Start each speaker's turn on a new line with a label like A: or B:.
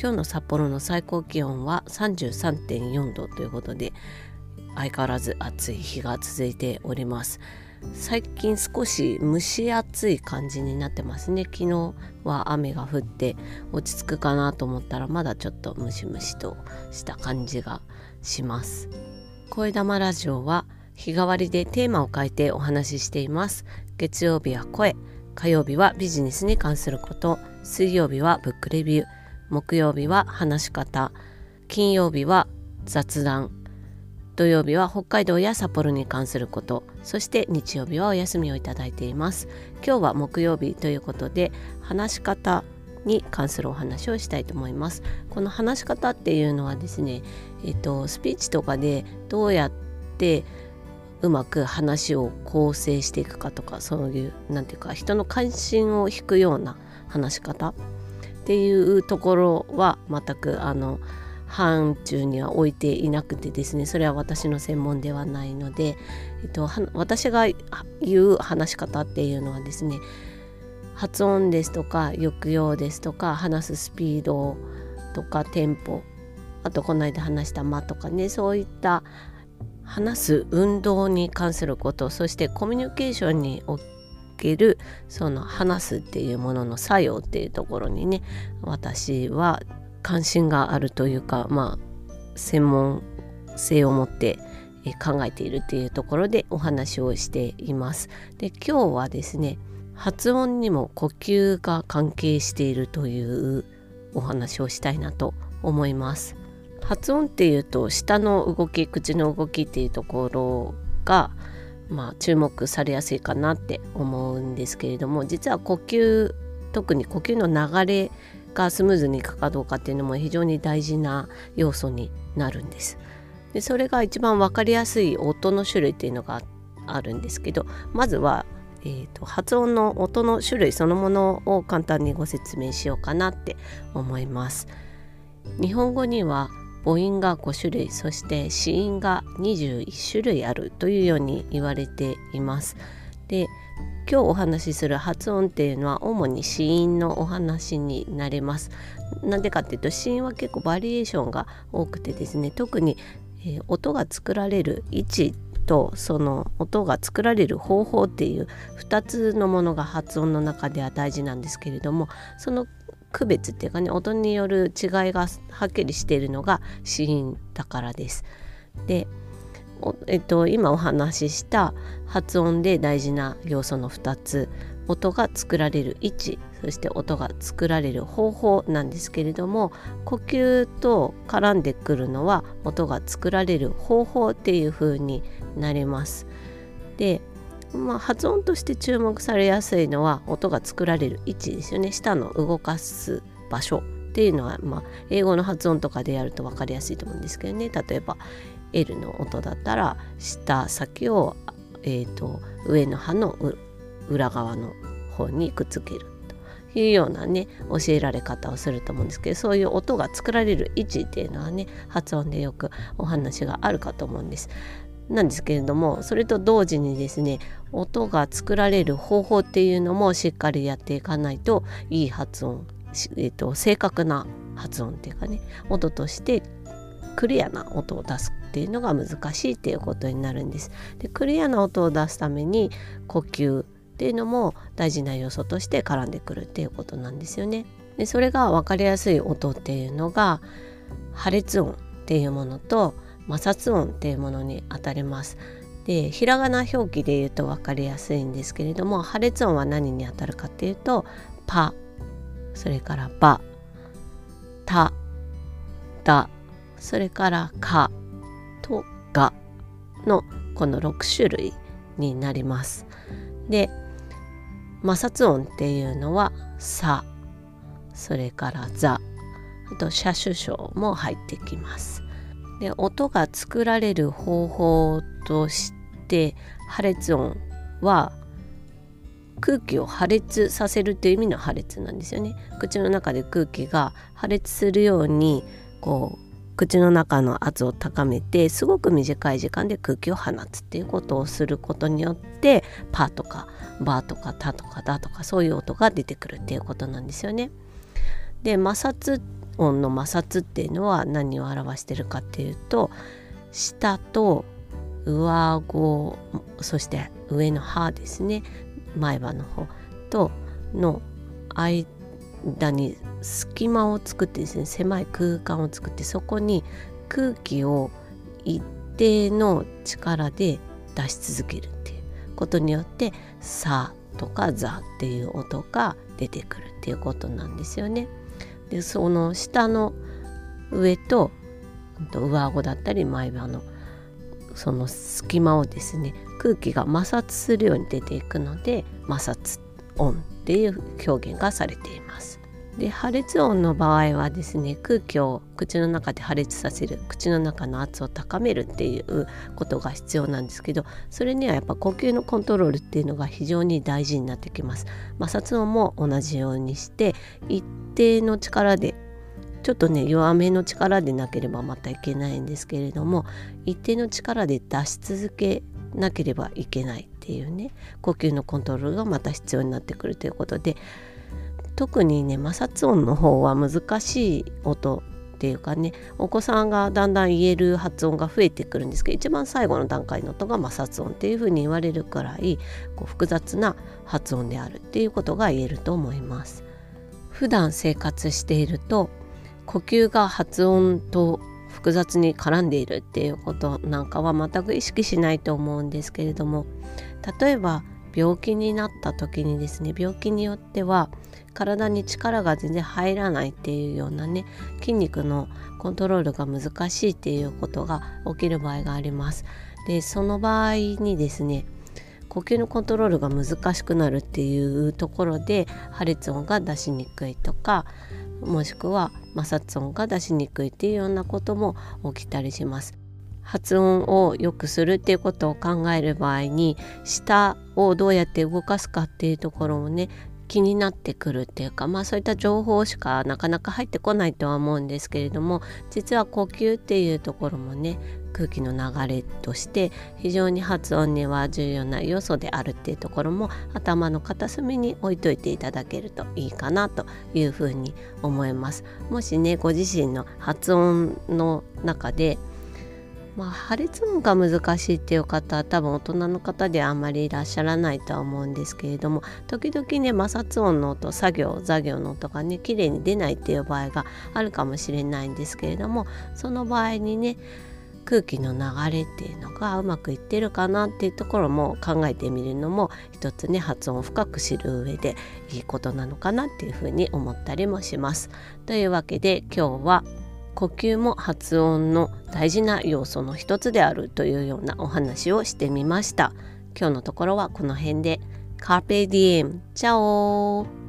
A: 今日の札幌の最高気温は33.4度ということで相変わらず暑い日が続いております。最近少し蒸し暑い感じになってますね。昨日は雨が降って落ち着くかなと思ったらまだちょっとムシムシとした感じがします。声玉ラジオは日替わりでテーマを変えてお話ししています。月曜日は声火曜日はビジネスに関すること水曜日はブックレビュー。木曜日は話し方。金曜日は雑談。土曜日は北海道や札幌に関すること。そして日曜日はお休みをいただいています。今日は木曜日ということで話し方に関するお話をしたいと思います。この話し方っていうのはですねえっとスピーチとかでどうやってうまく話を構成していくかとかそういう何て言うか人の関心を引くような話し方。っていうところは全くあの範疇には置いていなくてですねそれは私の専門ではないので、えっと、私が言う話し方っていうのはですね発音ですとか抑揚ですとか話すスピードとかテンポあとこの間話した間とかねそういった話す運動に関することそしてコミュニケーションにおけるその話すっていうものの作用っていうところにね私は関心があるというかまあ専門性を持って考えているっていうところでお話をしています。で今日はですね発音にも呼吸が関係しているというお話をしたいなと思います。発音っていうと舌の動き口の動きっていうところがまあ、注目されやすいかなって思うんですけれども実は呼吸特に呼吸の流れがスムーズにいくかどうかっていうのも非常に大事な要素になるんです。でそれが一番分かりやすい音の種類っていうのがあるんですけどまずは、えーと、発音の音の種類そのものを簡単にご説明しようかなって思います。日本語には母音が5種類そして子音が21種類あるというように言われています。で今日お話しする発音っていうのは主に子音のお話になります。なんでかっていうと子音は結構バリエーションが多くてですね特に、えー、音が作られる位置とその音が作られる方法っていう2つのものが発音の中では大事なんですけれどもその区別っていうかね音による違いがはっきりしているのが子音だからです。でえっと、今お話しした発音で大事な要素の2つ音が作られる位置そして音が作られる方法なんですけれども呼吸と絡んでくるのは音が作られる方法っていう風になります。でまあ、発音として注目されやすいのは音が作られる位置ですよね舌の動かす場所っていうのは、まあ、英語の発音とかでやると分かりやすいと思うんですけどね例えば L の音だったら舌先を、えーと、上の歯の裏側の方にくっつけるというようなね教えられ方をすると思うんですけどそういう音が作られる位置っていうのはね発音でよくお話があるかと思うんです。なんですけれどもそれと同時にですね音が作られる方法っていうのもしっかりやっていかないといい発音、えーと、正確な発音っていうかね音としてクリアな音を出すっていうのが難しいっていうことになるんです。でクリアな音を出すために呼吸っていうのも大事な要素として絡んでくるっていうことなんですよね。でそれが分かりやすい音っていうのが破裂音っていうものと摩擦音っていうものにあたります。でひらがな表記で言うと分かりやすいんですけれども破裂音は何にあたるかっていうと「パ」それから「バ」「タ」「ダ」それから「カ」と「ガ」のこの6種類になります。で摩擦音っていうのは「さ」それから「ザ」あと車種章も入ってきます。で音が作られる方法として破裂音は空気を破裂させるという意味の破裂なんですよね口の中で空気が破裂するようにこう口の中の圧を高めてすごく短い時間で空気を放つっていうことをすることによってパとかバとかタとかダとかそういう音が出てくるっていうことなんですよね。で摩擦音の摩擦っていうのは何を表してるかっていうと下と上顎そして上の歯ですね前歯の方との間に隙間を作ってですね狭い空間を作ってそこに空気を一定の力で出し続けるっていうことによって「さ」とか「ざ」っていう音が出てくるっていうことなんですよね。でその下の上と上顎だったり前歯のその隙間をですね空気が摩擦するように出ていくので摩擦音っていう表現がされています。で破裂音の場合はですね空気を口の中で破裂させる口の中の圧を高めるっていうことが必要なんですけどそれにはやっぱ呼吸のコントロールっていうのが非常に大事になってきます。摩擦音も同じようにして一定の力でちょっとね弱めの力でなければまたいけないんですけれども一定の力で出し続けなければいけないっていうね呼吸のコントロールがまた必要になってくるということで特にね摩擦音の方は難しい音っていうかねお子さんがだんだん言える発音が増えてくるんですけど一番最後の段階の音が摩擦音っていうふうに言われるくらいこう複雑な発音であるっていうことが言えると思います。普段生活していると呼吸が発音と複雑に絡んでいるっていうことなんかは全く意識しないと思うんですけれども例えば病気になった時にですね病気によっては体に力が全然入らないっていうようなね筋肉のコントロールが難しいっていうことが起きる場合があります。でその場合にですね呼吸のコントロールが難しくなるっていうところで破裂音が出しにくいとかもしくは摩擦音が出しにくいっていうようなことも起きたりします。発音を良くするっていうことを考える場合に舌をどうやって動かすかっていうところをね気になってくるっていうかまあそういった情報しかなかなか入ってこないとは思うんですけれども実は呼吸っていうところもね空気の流れとして非常に発音には重要な要素であるっていうところも頭の片隅に置いといていただけるといいかなというふうに思います。もしねご自身の発音の中でまあ、破裂音が難しいっていう方は多分大人の方であんまりいらっしゃらないとは思うんですけれども時々ね摩擦音の音作業座業の音がね綺麗に出ないっていう場合があるかもしれないんですけれどもその場合にね空気の流れっていうのがうまくいってるかなっていうところも考えてみるのも一つね発音を深く知る上でいいことなのかなっていうふうに思ったりもします。というわけで今日は呼吸も発音の大事な要素の一つであるというようなお話をしてみました。今日のところはこの辺で。Carpe Diem チャオ。